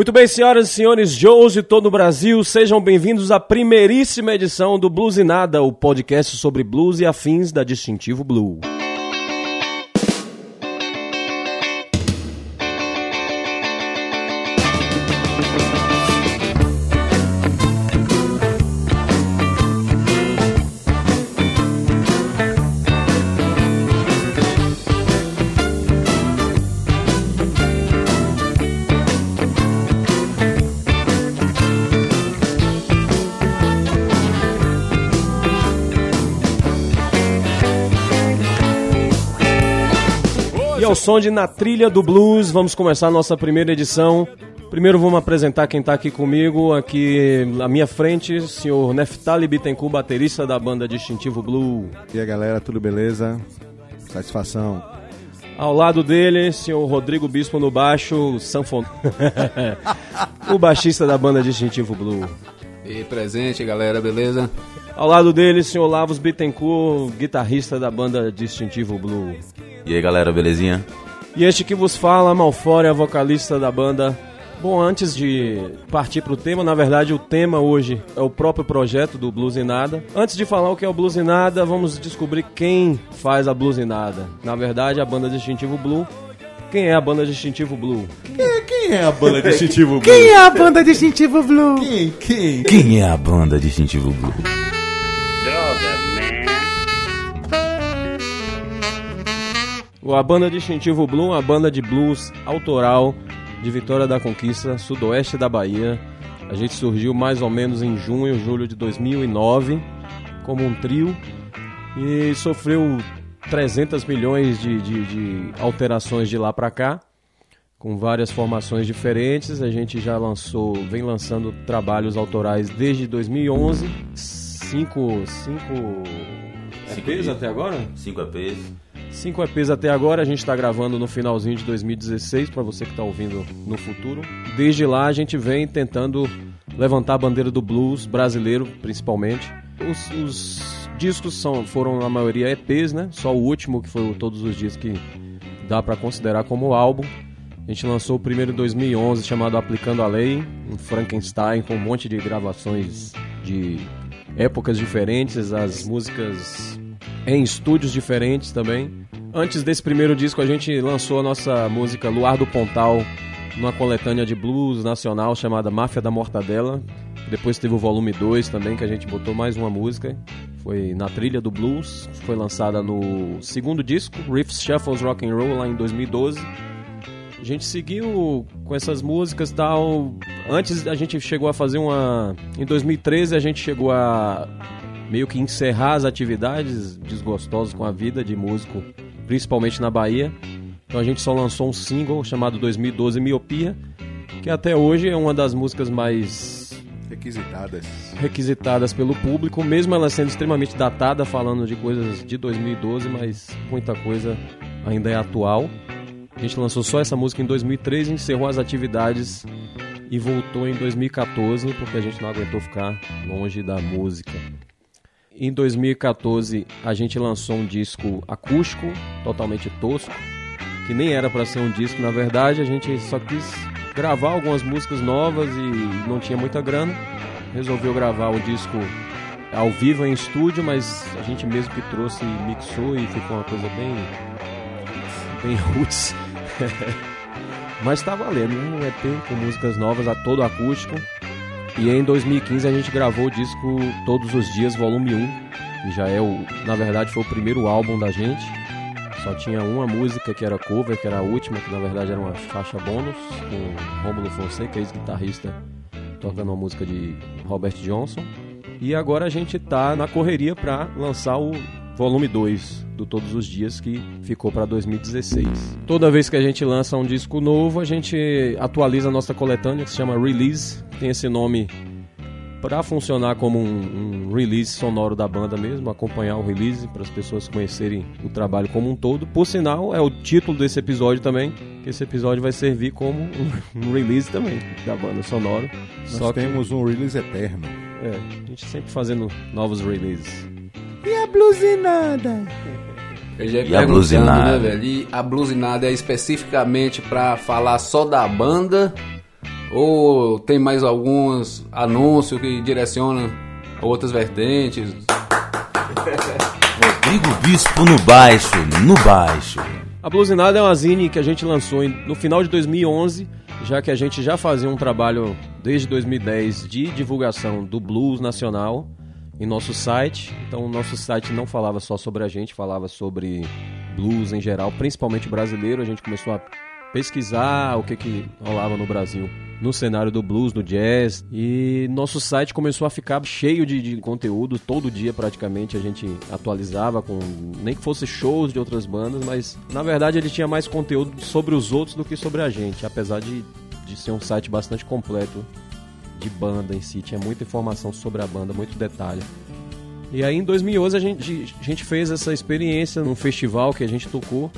Muito bem, senhoras e senhores, Joes de todo o Brasil, sejam bem-vindos à primeiríssima edição do Blues e Nada, o podcast sobre blues e afins da Distintivo Blue. Som de Na Trilha do Blues, vamos começar a nossa primeira edição. Primeiro vamos apresentar quem está aqui comigo, aqui à minha frente, o senhor Neftali Bittencourt, baterista da banda Distintivo Blue. E aí galera, tudo beleza? Satisfação. Ao lado dele, senhor Rodrigo Bispo no baixo, sanfon... o baixista da banda Distintivo Blue. E presente, galera, beleza? Ao lado dele, senhor Lavos Bittencourt, guitarrista da banda Distintivo Blue. E aí galera, belezinha? E este que vos fala, Malfória, vocalista da banda. Bom, antes de partir para o tema, na verdade o tema hoje é o próprio projeto do Blues e Nada. Antes de falar o que é o Blues e Nada, vamos descobrir quem faz a Blues e Nada. Na verdade, a banda Distintivo Blue. Quem é a banda Distintivo Blue? Quem, quem é a banda Distintivo Blue? Quem é a banda Distintivo Blue? Quem? Quem? Quem é a banda Distintivo Blue? A banda Distintivo Blue, uma banda de blues autoral de Vitória da Conquista, sudoeste da Bahia. A gente surgiu mais ou menos em junho, julho de 2009, como um trio e sofreu 300 milhões de, de, de alterações de lá para cá, com várias formações diferentes. A gente já lançou, vem lançando trabalhos autorais desde 2011, cinco, cinco EPs até agora? 5 EPs. Cinco EPs até agora, a gente está gravando no finalzinho de 2016, para você que está ouvindo no futuro. Desde lá a gente vem tentando levantar a bandeira do blues brasileiro, principalmente. Os, os discos são, foram na maioria EPs, né? Só o último, que foi o Todos os Dias, que dá para considerar como álbum. A gente lançou o primeiro em 2011, chamado Aplicando a Lei, um Frankenstein com um monte de gravações de épocas diferentes, as músicas em estúdios diferentes também. Antes desse primeiro disco, a gente lançou a nossa música Luar do Pontal numa coletânea de blues nacional chamada Máfia da Mortadela. Depois teve o volume 2 também, que a gente botou mais uma música. Foi na trilha do blues. Foi lançada no segundo disco, Riffs Shuffles Rock and Roll, lá em 2012. A gente seguiu com essas músicas tal. Antes a gente chegou a fazer uma. Em 2013 a gente chegou a meio que encerrar as atividades desgostosas com a vida de músico, principalmente na Bahia. Então a gente só lançou um single chamado 2012 Miopia, que até hoje é uma das músicas mais Requisitadas. requisitadas pelo público, mesmo ela sendo extremamente datada, falando de coisas de 2012, mas muita coisa ainda é atual. A gente lançou só essa música em 2013, encerrou as atividades e voltou em 2014, porque a gente não aguentou ficar longe da música. Em 2014, a gente lançou um disco acústico, totalmente tosco, que nem era para ser um disco, na verdade, a gente só quis gravar algumas músicas novas e não tinha muita grana. Resolveu gravar o disco ao vivo em estúdio, mas a gente mesmo que trouxe e mixou e ficou uma coisa bem bem roots. mas tá valendo, um EP com músicas novas a todo acústico. E em 2015 a gente gravou o disco Todos os Dias, volume 1, que já é o, na verdade foi o primeiro álbum da gente. Só tinha uma música que era cover, que era a última, que na verdade era uma faixa bônus, com Rômulo Fonseca, ex-guitarrista, tocando uma música de Robert Johnson. E agora a gente tá na correria para lançar o volume 2 do Todos os Dias, que ficou para 2016. Toda vez que a gente lança um disco novo, a gente atualiza a nossa coletânea, que se chama Release. Tem esse nome para funcionar como um, um, release sonoro da banda mesmo, acompanhar o release para as pessoas conhecerem o trabalho como um todo. Por sinal, é o título desse episódio também, que esse episódio vai servir como um, release também da banda sonora. Nós Só temos que, um release eterno. É, a gente sempre fazendo novos releases. E a blusinada? Eu já ia E a perguntando, blusinada? né, velho? E a blusinada é especificamente pra falar só da banda Ou tem mais alguns anúncios que direcionam a outras vertentes? Rodrigo Bispo no baixo, no baixo. A Blusinada é uma zine que a gente lançou em- no final de 2011, já que a gente já fazia um trabalho desde 2010 de divulgação do blues nacional em nosso site. Então, o nosso site não falava só sobre a gente, falava sobre blues em geral, principalmente brasileiro. A gente começou a pesquisar o que, que rolava no Brasil no cenário do blues, do jazz. E nosso site começou a ficar cheio de, de conteúdo. Todo dia, praticamente, a gente atualizava com. Nem que fosse shows de outras bandas, mas na verdade ele tinha mais conteúdo sobre os outros do que sobre a gente. Apesar de, de ser um site bastante completo de banda em si. Tinha muita informação sobre a banda, muito detalhe. E aí em 2011 a gente, a gente fez essa experiência num festival que a gente tocou.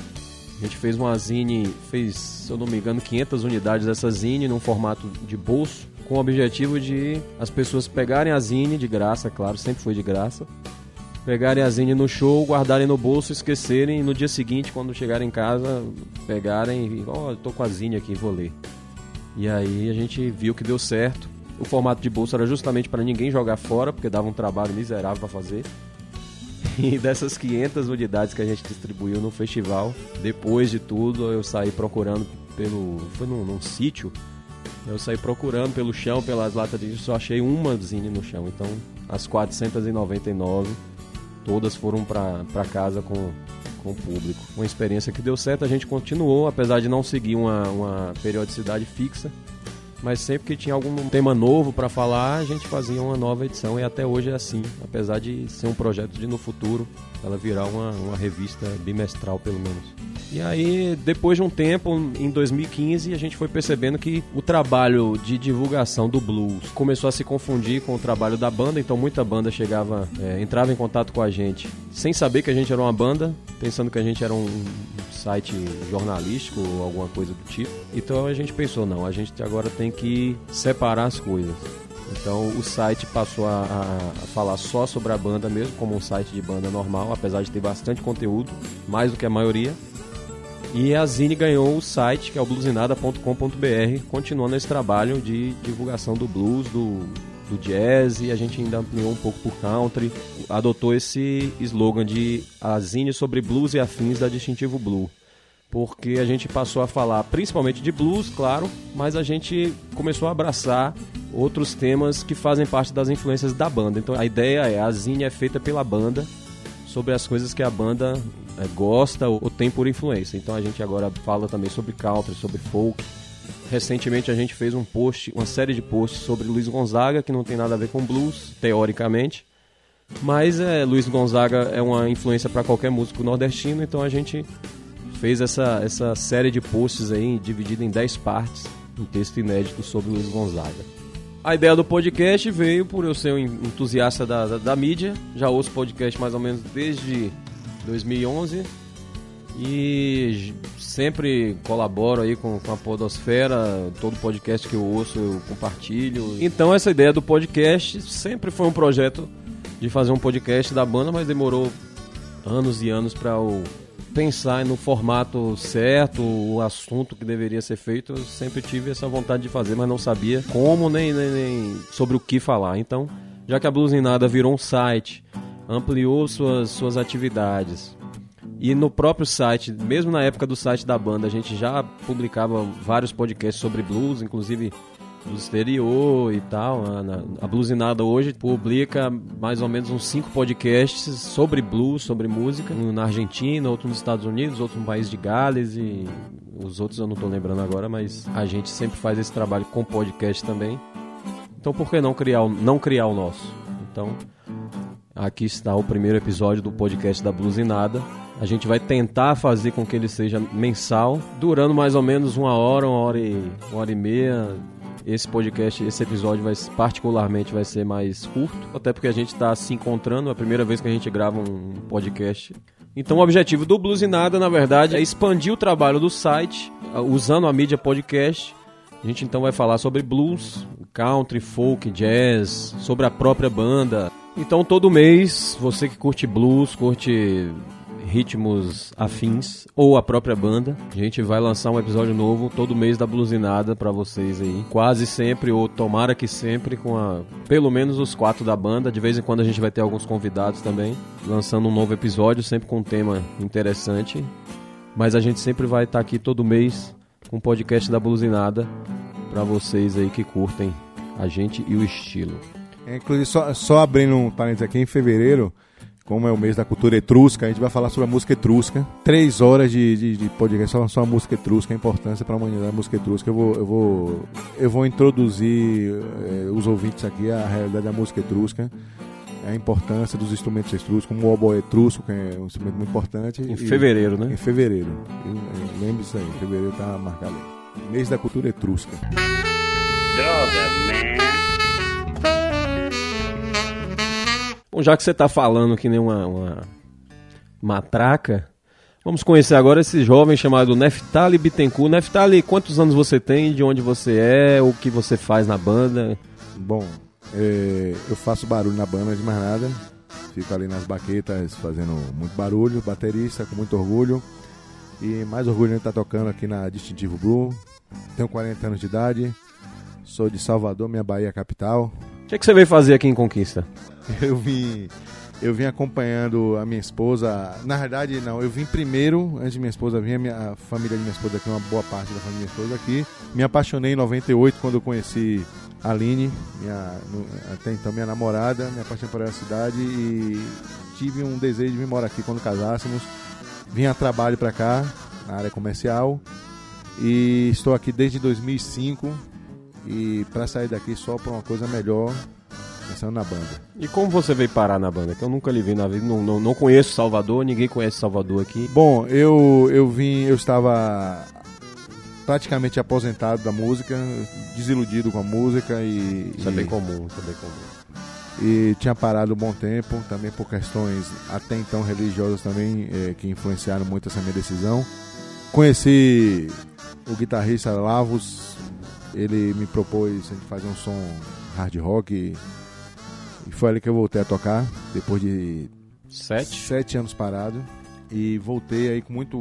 A gente fez uma zine, fez, se eu não me engano, 500 unidades dessa zine num formato de bolso, com o objetivo de as pessoas pegarem a zine de graça, claro, sempre foi de graça. Pegarem a zine no show, guardarem no bolso, esquecerem e no dia seguinte, quando chegarem em casa, pegarem e, ó, eu tô com a zine aqui, vou ler. E aí a gente viu que deu certo. O formato de bolsa era justamente para ninguém jogar fora, porque dava um trabalho miserável para fazer. E dessas 500 unidades que a gente distribuiu no festival, depois de tudo, eu saí procurando pelo. Foi num, num sítio. Eu saí procurando pelo chão, pelas latas de só achei uma zine no chão. Então, as 499, todas foram para casa com, com o público. Uma experiência que deu certo, a gente continuou, apesar de não seguir uma, uma periodicidade fixa. Mas sempre que tinha algum tema novo para falar, a gente fazia uma nova edição e até hoje é assim. Apesar de ser um projeto de no futuro ela virar uma, uma revista bimestral pelo menos. E aí, depois de um tempo, em 2015, a gente foi percebendo que o trabalho de divulgação do blues começou a se confundir com o trabalho da banda, então muita banda chegava, é, entrava em contato com a gente sem saber que a gente era uma banda, pensando que a gente era um, site jornalístico ou alguma coisa do tipo. Então a gente pensou, não, a gente agora tem que separar as coisas. Então o site passou a, a, falar só sobre a banda mesmo, como um site de banda normal, apesar de ter bastante conteúdo, mais do que a maioria. E a Zine ganhou o site, que é o bluesinada.com.br, continuando esse trabalho de divulgação do blues, do, do jazz, e a gente ainda ampliou um pouco por country. Adotou esse slogan de a Zine sobre blues e afins da Distintivo Blue. Porque a gente passou a falar principalmente de blues, claro, mas a gente começou a abraçar outros temas que fazem parte das influências da banda. Então a ideia é, a Zine é feita pela banda, sobre as coisas que a banda é, gosta ou tem por influência. Então a gente agora fala também sobre country, sobre folk. Recentemente a gente fez um post, uma série de posts sobre Luiz Gonzaga, que não tem nada a ver com blues, teoricamente. Mas é, Luiz Gonzaga é uma influência para qualquer músico nordestino, então a gente fez essa, essa série de posts aí, dividida em 10 partes, um texto inédito sobre Luiz Gonzaga. A ideia do podcast veio por eu ser um entusiasta da, da, da mídia, já ouço podcast mais ou menos desde 2011 e sempre colaboro aí com, com a Podosfera, todo podcast que eu ouço eu compartilho. Então essa ideia do podcast sempre foi um projeto de fazer um podcast da banda, mas demorou anos e anos para eu pensar no formato certo, o assunto que deveria ser feito. Eu sempre tive essa vontade de fazer, mas não sabia como nem, nem, nem sobre o que falar. Então, já que a Blues em Nada virou um site, ampliou suas, suas atividades. E no próprio site, mesmo na época do site da banda, a gente já publicava vários podcasts sobre blues, inclusive do exterior e tal. A, a Bluesinada hoje publica mais ou menos uns cinco podcasts sobre blues, sobre música, um na Argentina, outro nos Estados Unidos, outro no país de Gales e os outros eu não estou lembrando agora, mas a gente sempre faz esse trabalho com podcast também. Então por que não criar, não criar o nosso? Então aqui está o primeiro episódio do podcast da Bluesinada. A gente vai tentar fazer com que ele seja mensal, durando mais ou menos uma hora, uma hora e, uma hora e meia, esse podcast, esse episódio vai particularmente vai ser mais curto, até porque a gente está se encontrando, é a primeira vez que a gente grava um podcast. Então o objetivo do Blues e Nada, na verdade, é expandir o trabalho do site, usando a mídia podcast. A gente então vai falar sobre blues, country, folk, jazz, sobre a própria banda. Então todo mês, você que curte blues, curte ritmos afins ou a própria banda, a gente vai lançar um episódio novo todo mês da Blusinada pra vocês aí. Quase sempre, ou tomara que sempre, com a, pelo menos os quatro da banda. De vez em quando a gente vai ter alguns convidados também, lançando um novo episódio, sempre com um tema interessante. Mas a gente sempre vai estar aqui todo mês com o podcast da Blusinada pra vocês aí que curtem a gente e o estilo. É, Inclusive, só, só abrindo um parênteses aqui, em fevereiro, como é o mês da cultura etrusca, a gente vai falar sobre a música etrusca. Três horas de, de, de podcast só, só a música etrusca, a importância para a humanidade da música etrusca. Eu vou, eu vou, eu vou introduzir eh, os ouvintes aqui à realidade da música etrusca. A importância dos instrumentos etruscos, como o oboe etrusco, que é um instrumento muito importante. Em e- fevereiro, né? Em fevereiro. E, eh, Lembre isso aí, em fevereiro tá marcado aí. Mês da cultura etrusca. Bom, já que você tá falando que nem uma, uma matraca, vamos conhecer agora esse jovem chamado Neftali Bittencourt. Neftali, quantos anos você tem, de onde você é, o que você faz na banda? Bom, é, eu faço barulho na banda de mais nada. Fico ali nas baquetas fazendo muito barulho, baterista com muito orgulho. E mais orgulho de estar tocando aqui na Distintivo Blue. Tenho 40 anos de idade. Sou de Salvador, minha Bahia capital. O que, é que você veio fazer aqui em Conquista? Eu vim, eu vim acompanhando a minha esposa. Na verdade, não, eu vim primeiro, antes de minha esposa vir, a, minha, a família de minha esposa aqui, uma boa parte da família de minha esposa aqui. Me apaixonei em 98 quando eu conheci a Aline, minha, até então minha namorada, me apaixonei por essa cidade e tive um desejo de vir morar aqui quando casássemos. Vim a trabalho para cá, na área comercial, e estou aqui desde 2005. E para sair daqui só para uma coisa melhor, pensando na banda. E como você veio parar na banda? Que eu nunca lhe vi na vida, não, não, não conheço Salvador, ninguém conhece Salvador aqui. Bom, eu, eu vim, eu estava praticamente aposentado da música, desiludido com a música e, Isso é e, bem comum, isso é bem comum. e tinha parado um bom tempo, também por questões até então religiosas também eh, que influenciaram muito essa minha decisão. Conheci o guitarrista Lavos, ele me propôs a gente fazer um som hard rock e, e foi ali que eu voltei a tocar, depois de Sete? sete anos parado e voltei aí com muito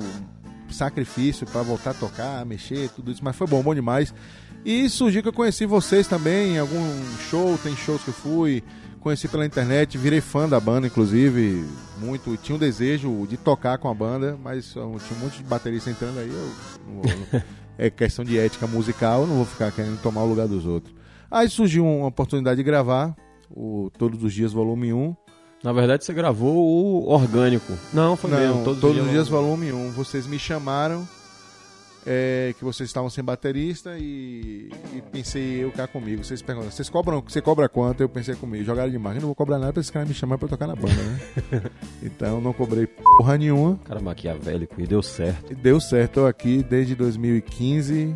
sacrifício para voltar a tocar, mexer, tudo isso, mas foi bom, bom demais. E surgiu que eu conheci vocês também em algum show, tem shows que eu fui, conheci pela internet, virei fã da banda, inclusive, muito, tinha um desejo de tocar com a banda, mas tinha um monte de baterista entrando aí, eu não- é questão de ética musical, eu não vou ficar querendo tomar o lugar dos outros. Aí surgiu uma oportunidade de gravar o Todos os Dias Volume 1, Na verdade, você gravou o orgânico. Não, foi Não, mesmo. todos, os dias volume 1. Vocês me chamaram, é, que vocês estavam sem baterista e, e pensei eu cá comigo. Vocês perguntam, vocês cobram, você cobra quanto? Eu pensei comigo, jogaram demais. Eu não vou cobrar nada pra esse cara me chamar pra eu tocar na banda, né? então não cobrei porra nenhuma. Cara maquiavélico e deu certo. E deu certo, tô aqui desde 2015.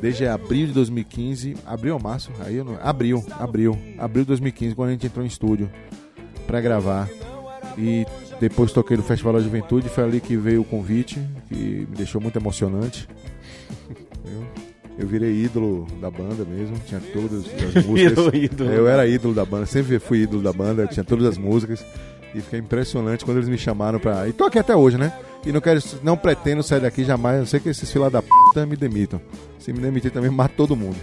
Desde abril de 2015, abril ou março? Aí eu não, abril, abril, abril de 2015, quando a gente entrou em estúdio pra gravar. E depois toquei no Festival da Juventude, foi ali que veio o convite, que me deixou muito emocionante. Eu, virei ídolo da banda mesmo, tinha todas as músicas. Eu era ídolo da banda, sempre fui ídolo da banda, tinha todas as músicas. E fiquei impressionante quando eles me chamaram pra. E tô aqui até hoje, né? E não quero, não pretendo sair daqui jamais, a não sei que esses filha da puta me demitam. Se me demitir também, mato todo mundo.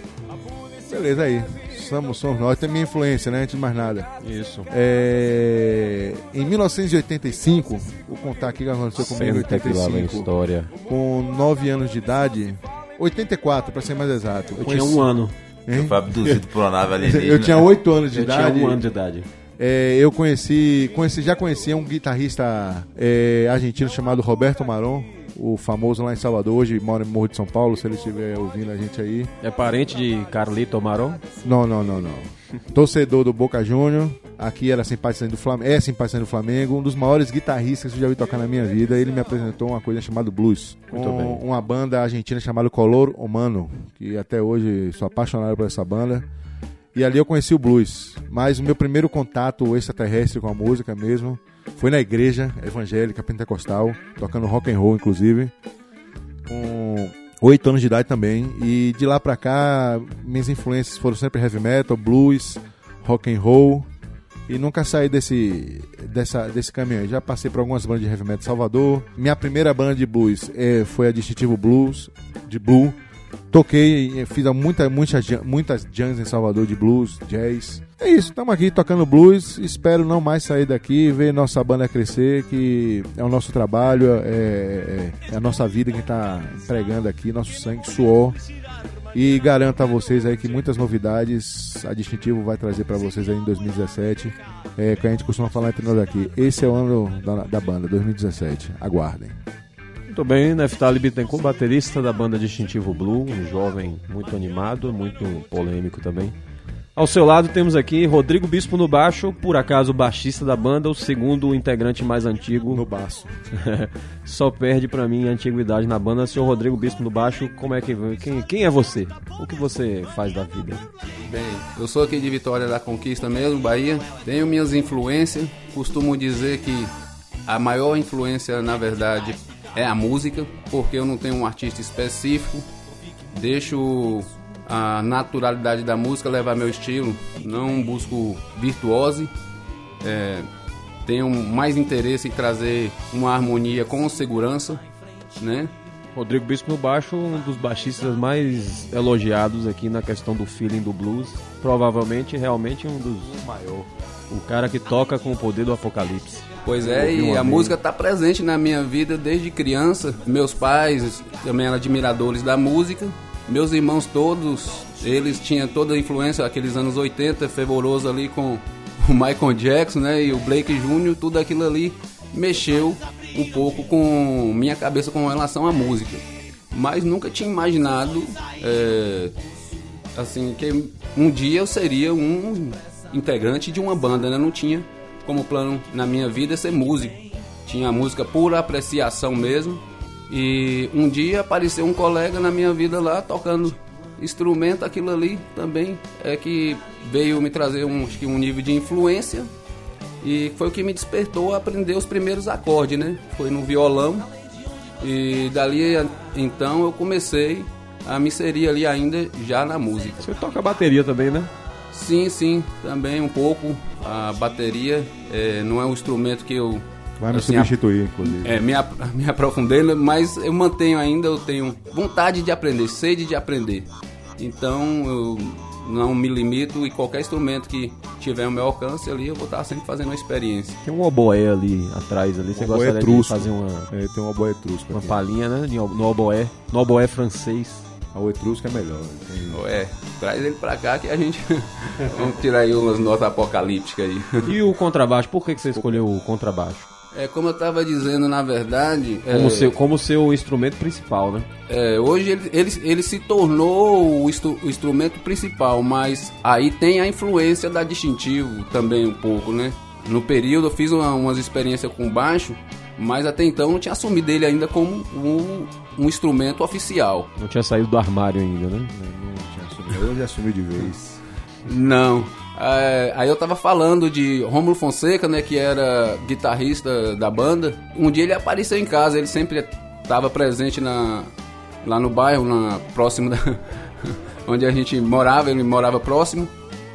Beleza aí. Somos, somos nós, tem minha influência, né? Antes de mais nada. Isso. É, em 1985, vou contar aqui o que aconteceu comigo em Senta que lá vem 85, história. com 9 anos de idade, 84 para ser mais exato. Eu tinha um ano. Hein? Foi abduzido por uma nave alienígena. Eu tinha 8 anos de Eu idade. tinha um ano de idade. É, eu conheci, conheci, já conhecia um guitarrista é, argentino chamado Roberto Maron, o famoso lá em Salvador, hoje mora em Morro de São Paulo, se ele estiver ouvindo a gente aí. É parente de Carlito Maron? Não, não, não, não. Torcedor do Boca Júnior, aqui era simpatizante do Flamengo, é simpatizante do Flamengo, um dos maiores guitarristas que eu já vi tocar na minha vida. Ele me apresentou uma coisa chamada blues, Muito com bem. uma banda argentina chamada Color Humano, que até hoje sou apaixonado por essa banda. E ali eu conheci o blues. Mas o meu primeiro contato extraterrestre com a música mesmo foi na igreja evangélica pentecostal, tocando rock and roll inclusive, com oito anos de idade também. E de lá pra cá, minhas influências foram sempre heavy metal, blues, rock and roll e nunca saí desse, dessa, desse caminho. Já passei por algumas bandas de heavy metal Salvador. Minha primeira banda de blues eh, foi a Distintivo Blues, de Blue. Toquei, eh, fiz muita, muitas, jam- muitas jams em Salvador de blues, jazz. É isso, estamos aqui tocando blues. Espero não mais sair daqui, ver nossa banda crescer, que é o nosso trabalho, é, é- é a nossa vida que está empregando aqui, nosso sangue, suor. E garanto a vocês aí que muitas novidades a Distintivo vai trazer para vocês aí em 2017. É, que a gente costuma falar entre nós aqui. Esse é o ano da, da banda, 2017. Aguardem. Muito bem, Neftali Bittencourt, baterista da banda Distintivo Blue, um jovem muito animado, muito polêmico também. Ao seu lado temos aqui Rodrigo Bispo no baixo, por acaso baixista da banda, o segundo integrante mais antigo. No baço. Só perde pra mim a antiguidade na banda. Senhor Rodrigo Bispo no baixo, como é que quem, quem é você? O que você faz da vida? Bem, eu sou aqui de Vitória da Conquista mesmo, Bahia. Tenho minhas influências. Costumo dizer que a maior influência, na verdade, é a música, porque eu não tenho um artista específico. Deixo a naturalidade da música levar meu estilo. Não busco virtuose. É, tenho mais interesse em trazer uma harmonia com segurança, né? Rodrigo Bispo no baixo, um dos baixistas mais elogiados aqui na questão do feeling do blues. Provavelmente, realmente, um dos. O maior. O cara que toca com o poder do apocalipse. Pois é, e a música está presente na minha vida desde criança. Meus pais também eram admiradores da música. Meus irmãos todos, eles tinham toda a influência, aqueles anos 80, fervoroso ali com o Michael Jackson, né? E o Blake Jr., tudo aquilo ali mexeu um pouco com minha cabeça com relação à música. Mas nunca tinha imaginado, é, assim, que um dia eu seria um integrante de uma banda, né? Não tinha como plano na minha vida ser músico. Tinha música por apreciação mesmo. E um dia apareceu um colega na minha vida lá tocando instrumento, aquilo ali também é que veio me trazer um, acho que um nível de influência e foi o que me despertou a aprender os primeiros acordes, né? Foi no violão e dali então eu comecei a me inserir ali ainda já na música. Você toca bateria também, né? Sim, sim, também um pouco. A bateria é, não é um instrumento que eu Vai me assim, substituir, inclusive. é, me, ap- me aprofundei, né? mas eu mantenho ainda, eu tenho vontade de aprender, sede de aprender. Então eu não me limito e qualquer instrumento que tiver ao meu alcance ali, eu vou estar sempre fazendo uma experiência. Tem um oboé ali atrás, ali. Você gostaria de fazer uma, É, tem um oboé etrusco uma aqui. palhinha, né? No oboé. No oboé francês. A o etrusco é melhor. Tem- É, traz ele pra cá que a gente vamos tirar aí umas notas apocalípticas aí. E o contrabaixo? Por que, que você escolheu o contrabaixo? É, como eu tava dizendo, na verdade, Como, é, seu, como seu instrumento principal, né? É, hoje ele, ele, ele se tornou o, instru- o instrumento principal, mas aí tem a influência da distintivo também um pouco, né? No período eu fiz uma- umas experiências com baixo, mas até então eu não tinha assumido ele ainda como um, um instrumento oficial. Não tinha saído do armário ainda, né? Não tinha assumido. Hoje assumiu de vez. Não. É, aí eu tava falando de Rômulo Fonseca, né, que era guitarrista da banda. Um dia ele apareceu em casa, ele sempre estava presente na, lá no bairro, na, próximo da, onde a gente morava, ele morava próximo.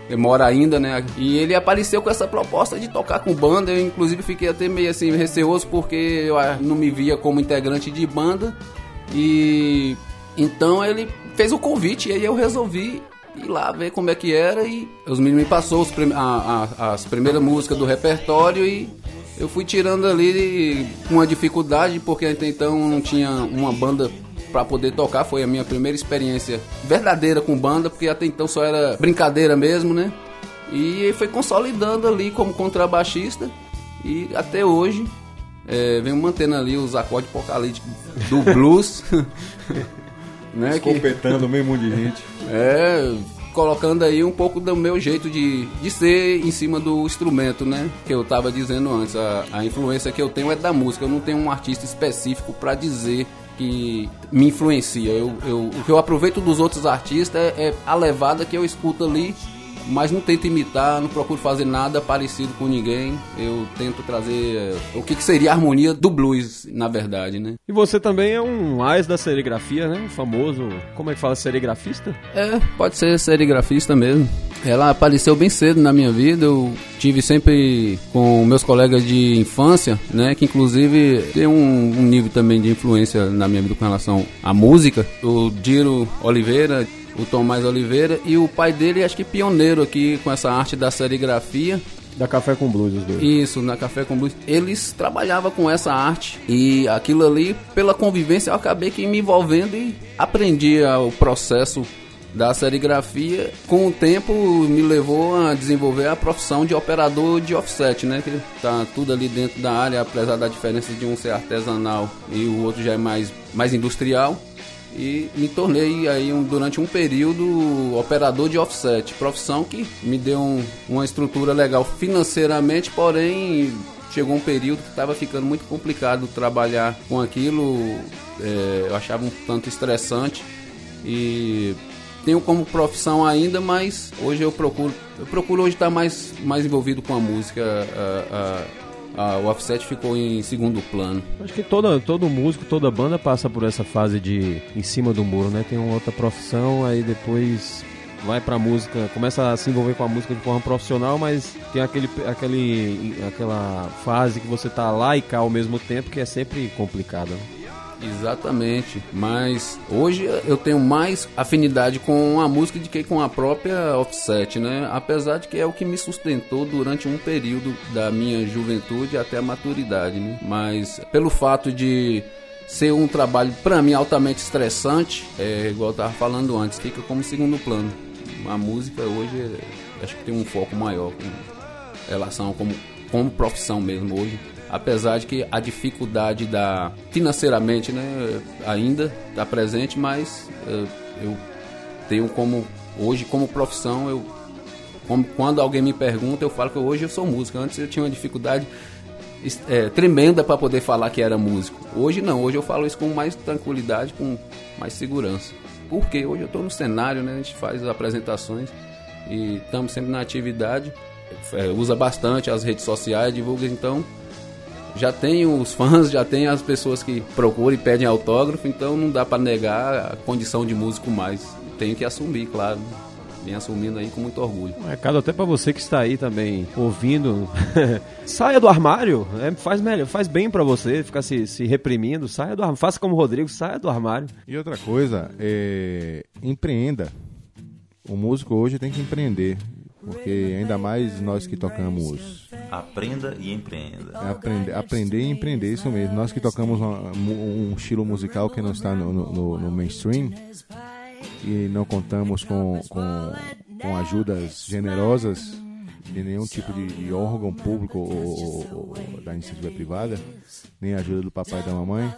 Ele mora ainda, né? E ele apareceu com essa proposta de tocar com banda. Eu, inclusive, fiquei até meio assim receoso porque eu ah, não me via como integrante de banda. E então ele fez o convite e aí eu resolvi ir lá ver como é que era. E os meninos me passou a- a- as primeiras músicas do repertório e eu fui tirando ali com uma dificuldade porque até então não tinha uma banda para poder tocar. Foi a minha primeira experiência verdadeira com banda, porque até então só era brincadeira mesmo, né? E foi consolidando ali como contrabaixista e até hoje é, venho mantendo ali os acordes apocalípticos do blues, né? Que, Completando o mesmo monte de gente. É, colocando aí um pouco do meu jeito de, de ser em cima do instrumento, né? Que eu tava dizendo antes, a, a influência que eu tenho é da música. Eu não tenho um artista específico para dizer que me influencia. Eu, eu, o que eu aproveito dos outros artistas é, é a levada que eu escuto ali, mas não tento imitar, não procuro fazer nada parecido com ninguém. Eu tento trazer é, o que, que seria a harmonia do blues, na verdade, né? E você também é um ás da serigrafia, né? Um famoso. Como é que fala? Serigrafista? É, pode ser serigrafista mesmo. ela apareceu bem cedo na minha vida. Eu tive sempre com meus colegas de infância, né? Que inclusive tem um, um nível também de influência na minha vida com relação à música. O Diro Oliveira, o Tomás Oliveira e o pai dele, acho que pioneiro aqui com essa arte da serigrafia. Da Café com Blues, os dois. Isso, na Café com Blues. Eles trabalhavam com essa arte e aquilo ali, pela convivência, eu acabei que me envolvendo e aprendi o processo da serigrafia. Com o tempo, me levou a desenvolver a profissão de operador de offset, né? Que tá tudo ali dentro da área, apesar da diferença de um ser artesanal e o outro já é mais, mais industrial e me tornei aí um, durante um período operador de offset, profissão que me deu um, uma estrutura legal financeiramente, porém chegou um período que estava ficando muito complicado trabalhar com aquilo, é, eu achava um tanto estressante e tenho como profissão ainda, mas hoje eu procuro, eu procuro hoje estar mais, mais envolvido com a música. A, a, o offset ficou em segundo plano. Acho que toda, todo músico, toda banda passa por essa fase de em cima do muro, né? Tem uma outra profissão, aí depois vai pra música, começa a se envolver com a música de forma profissional, mas tem aquele, aquele, aquela fase que você tá lá e cá ao mesmo tempo que é sempre complicada. Né? Exatamente, mas hoje eu tenho mais afinidade com a música do que com a própria offset, né? Apesar de que é o que me sustentou durante um período da minha juventude até a maturidade, né? Mas pelo fato de ser um trabalho para mim altamente estressante, é, igual eu tava falando antes, fica como segundo plano. A música hoje acho que tem um foco maior com relação como como profissão mesmo hoje apesar de que a dificuldade da financeiramente, né, ainda está presente, mas uh, eu tenho como hoje como profissão eu como, quando alguém me pergunta eu falo que hoje eu sou músico. Antes eu tinha uma dificuldade é, tremenda para poder falar que era músico. Hoje não, hoje eu falo isso com mais tranquilidade, com mais segurança. Porque hoje eu estou no cenário, né? A gente faz apresentações e estamos sempre na atividade. É, usa bastante as redes sociais, divulga, então já tem os fãs, já tem as pessoas que procuram e pedem autógrafo, então não dá para negar a condição de músico mais. Tenho que assumir, claro. Vem assumindo aí com muito orgulho. Um recado até para você que está aí também ouvindo. saia do armário, é, faz melhor, faz bem para você, ficar se, se reprimindo, saia do armário. Faça como o Rodrigo, saia do armário. E outra coisa, é, empreenda. O músico hoje tem que empreender. Porque ainda mais nós que tocamos. Aprenda e empreenda. Aprender, aprender e empreender, isso mesmo. Nós que tocamos um, um estilo musical que não está no, no, no, mainstream e não contamos com, com, com ajudas generosas de nenhum tipo de, de órgão público ou, ou, ou, da iniciativa privada, nem ajuda do papai e da mamãe,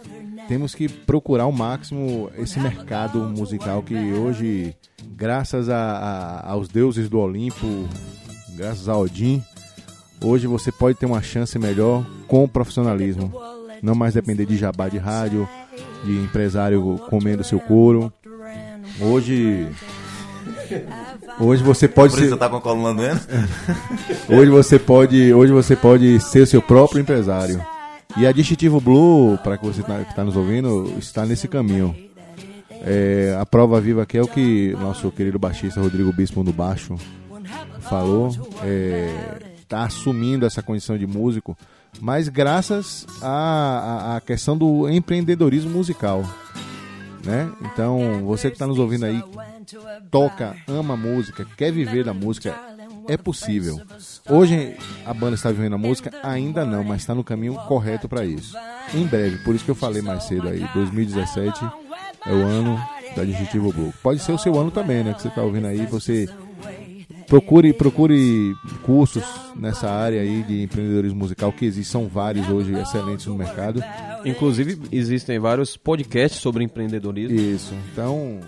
temos que procurar ao máximo esse mercado musical que hoje, graças a, a, aos deuses do Olimpo, graças a Odin, hoje você pode ter uma chance melhor com o profissionalismo. Não mais depender de jabá de rádio, de empresário comendo seu couro. Hoje Hoje você pode ser. Você tá com a coluna doendo? hoje você pode, hoje você pode ser seu próprio empresário. E a Distintivo Blue, para que você está tá nos ouvindo, está nesse caminho. É, a prova viva aqui é o que nosso querido baixista Rodrigo Bispo do baixo falou. Está é, assumindo essa condição de músico, mas graças à, à questão do empreendedorismo musical. Né? Então, você que está nos ouvindo aí, toca, ama música, quer viver da música, é possível. Hoje a banda está vivendo a música? Ainda não, mas está no caminho correto para isso. Em breve, por isso que eu falei mais cedo aí, 2017 é o ano da Digitivo Blue. Pode ser o seu ano também, né? Que você está ouvindo aí, você procure procure cursos nessa área aí de empreendedorismo musical que existem, são vários hoje excelentes no mercado. Inclusive existem vários podcasts sobre empreendedorismo. Isso. Então,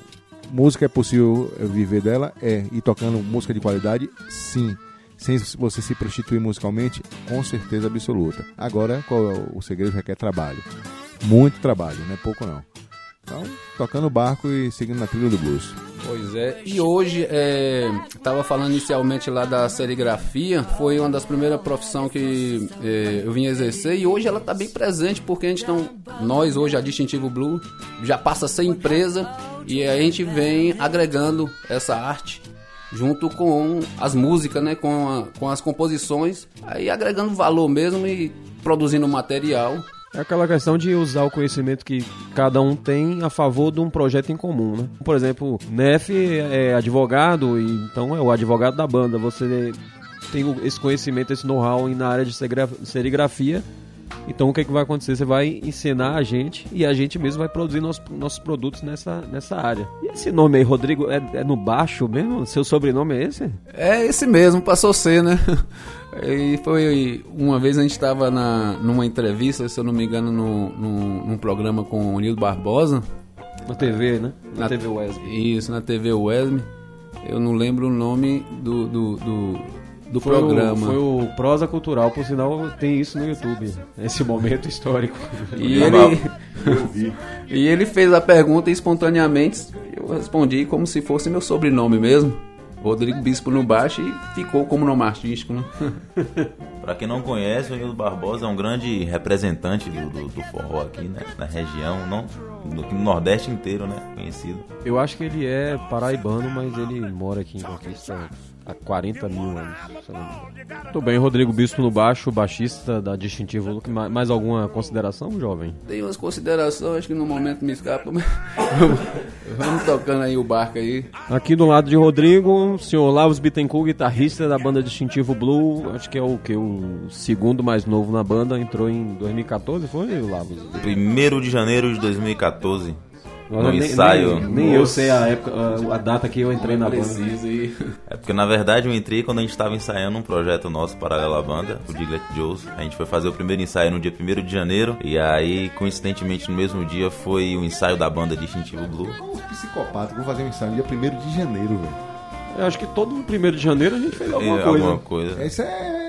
música é possível viver dela? É. E tocando música de qualidade? Sim. Sem você se prostituir musicalmente? Com certeza absoluta. Agora, qual é o segredo? Requer trabalho. Muito trabalho, não é pouco não. Então, tocando o barco e seguindo na trilha do blues. Pois é, e hoje estava é, falando inicialmente lá da serigrafia, foi uma das primeiras profissões que é, eu vim exercer e hoje ela está bem presente porque a gente não, nós hoje a Distintivo Blue já passa a ser empresa e a gente vem agregando essa arte junto com as músicas, né? Com, a- com as composições, aí agregando valor mesmo e produzindo material. É aquela questão de usar o conhecimento que cada um tem a favor de um projeto em comum, né? Por exemplo, Nef é advogado, e então é o advogado da banda. Você tem esse conhecimento, esse know-how na área de serigra- serigrafia. Então o que, é que vai acontecer? Você vai ensinar a gente e a gente mesmo vai produzir nossos, nossos produtos nessa, nessa área. E esse nome aí, Rodrigo, é, é no baixo mesmo? Seu sobrenome é esse? É esse mesmo, passou a ser, né? E foi uma vez a gente estava numa entrevista, se eu não me engano, no, no, num programa com o Nildo Barbosa. Na TV, né? Na, Na- TV Wesley. Isso, na TV Wesley. Eu não lembro o nome do, do, do, do Foi o, programa. foi o Prosa Cultural, por sinal tem isso no YouTube, esse momento histórico. E ele, e ele fez a pergunta e espontaneamente eu respondi como se fosse meu sobrenome mesmo. Rodrigo Bispo no baixo e ficou como nome artístico, né? Pra quem não conhece, o Nildo Barbosa é um grande representante do, do, do forró aqui, né? Na região, não, no, no Nordeste inteiro, né? Conhecido. Eu acho que ele é paraibano, mas ele mora aqui em Conquista há 40 mil anos. Tudo bem, Rodrigo Bispo no baixo, baixista da Distintivo Look. Ma- Mais alguma consideração, jovem? Tem umas considerações, acho que no momento me escapa, mas vamos tocando aí o barco aí. Aqui do lado de Rodrigo, o senhor Lavos Bittencourt, guitarrista da banda Distintivo Blue. Acho que é o que? O segundo mais novo na banda. Entrou em 2014, foi, Lavos? 1 de janeiro de 2014. No nem, ensaio. Nem, nem eu sei a época, a, a data que eu entrei na banda. É porque na verdade eu entrei quando a gente estava ensaiando um projeto nosso paralelo à banda, o Diglet Joes. A gente foi fazer o primeiro ensaio no dia 1 de janeiro e aí, coincidentemente, no mesmo dia foi o ensaio da banda Distintivo Blue. Que vão fazer um ensaio no dia 1 de janeiro, velho. Eu acho que todo primeiro de janeiro a gente fez alguma E coisa. alguma coisa. Isso é.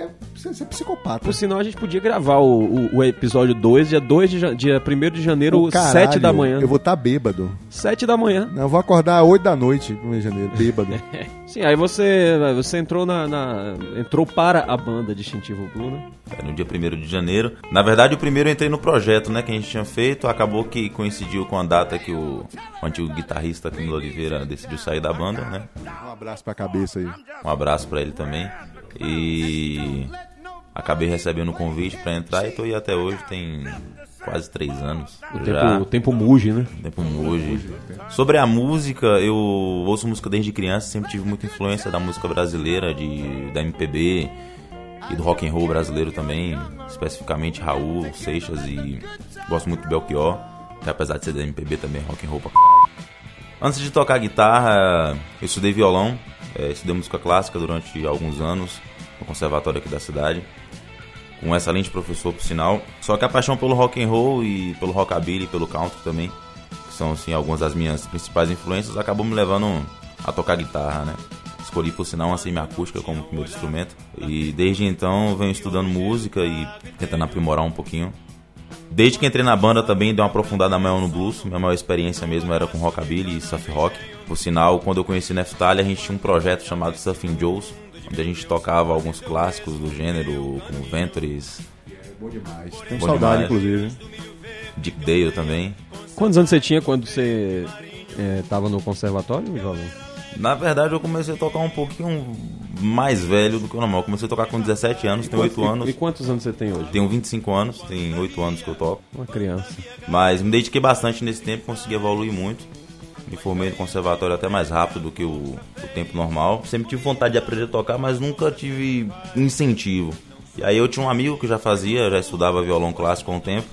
Isso é, é psicopata. Por sinal, a gente podia gravar o, o, o episódio 2, dia 2 de dia 1 de janeiro, Ô, caralho, 7 da manhã. Eu vou estar bêbado. 7 da manhã. Não, eu vou acordar 8 da noite no 1 de janeiro, bêbado. Sim, aí você, você entrou na, na- entrou para a banda Distintivo Blue, né? É, no dia 1 de janeiro. Na verdade, o primeiro eu entrei no projeto, né, que a gente tinha feito. Acabou que coincidiu com a data que o, o antigo guitarrista Camilo Oliveira decidiu sair da banda, né? Um abraço pra cabeça aí. Um abraço pra ele também. E acabei recebendo o convite pra entrar e tô aí até hoje, tem quase três anos. O já. tempo, o tempo muge, né? Tempo hoje. Sobre a música, eu ouço música desde criança, sempre tive muita influência da música brasileira, de, da MPB e do rock and roll brasileiro também, especificamente Raul, Seixas e gosto muito do Belchior, que apesar de ser da MPB também é rock and roll pra caralho. Antes de tocar guitarra, eu estudei violão, eh, estudei música clássica durante alguns anos no conservatório aqui da cidade um excelente professor, por sinal. Só que a paixão pelo rock and roll e pelo rockabilly pelo country também, que são assim algumas das minhas principais influências, acabou me levando a tocar guitarra, né? Escolhi por sinal uma semiacústica como primeiro instrumento e desde então venho estudando música e tentando aprimorar um pouquinho. Desde que entrei na banda também dei uma aprofundada maior no blues. Minha maior experiência mesmo era com rockabilly e surf rock. Por sinal, quando eu conheci Neftalha, a gente tinha um projeto chamado Surfing Joes, a gente tocava alguns clásicos do gênero, como Ventures, Bom demais. Tenho Bom saudade, demais. inclusive. Dick Dale também. Quantos anos você tinha quando você estava no conservatório, jovem? Na verdade, eu comecei a tocar um pouquinho mais velho do que o normal. Eu comecei a tocar com 17 anos, tenho 8 E- anos. E quantos anos você tem hoje? Tenho 25 anos, tem 8 anos que eu toco. Uma criança. Mas me dediquei bastante nesse tempo, consegui evoluir muito. Me formei no conservatório até mais rápido do que o, o tempo normal. Sempre tive vontade de aprender a tocar, mas nunca tive incentivo. E aí eu tinha um amigo que já fazia, já estudava violão clássico há um tempo.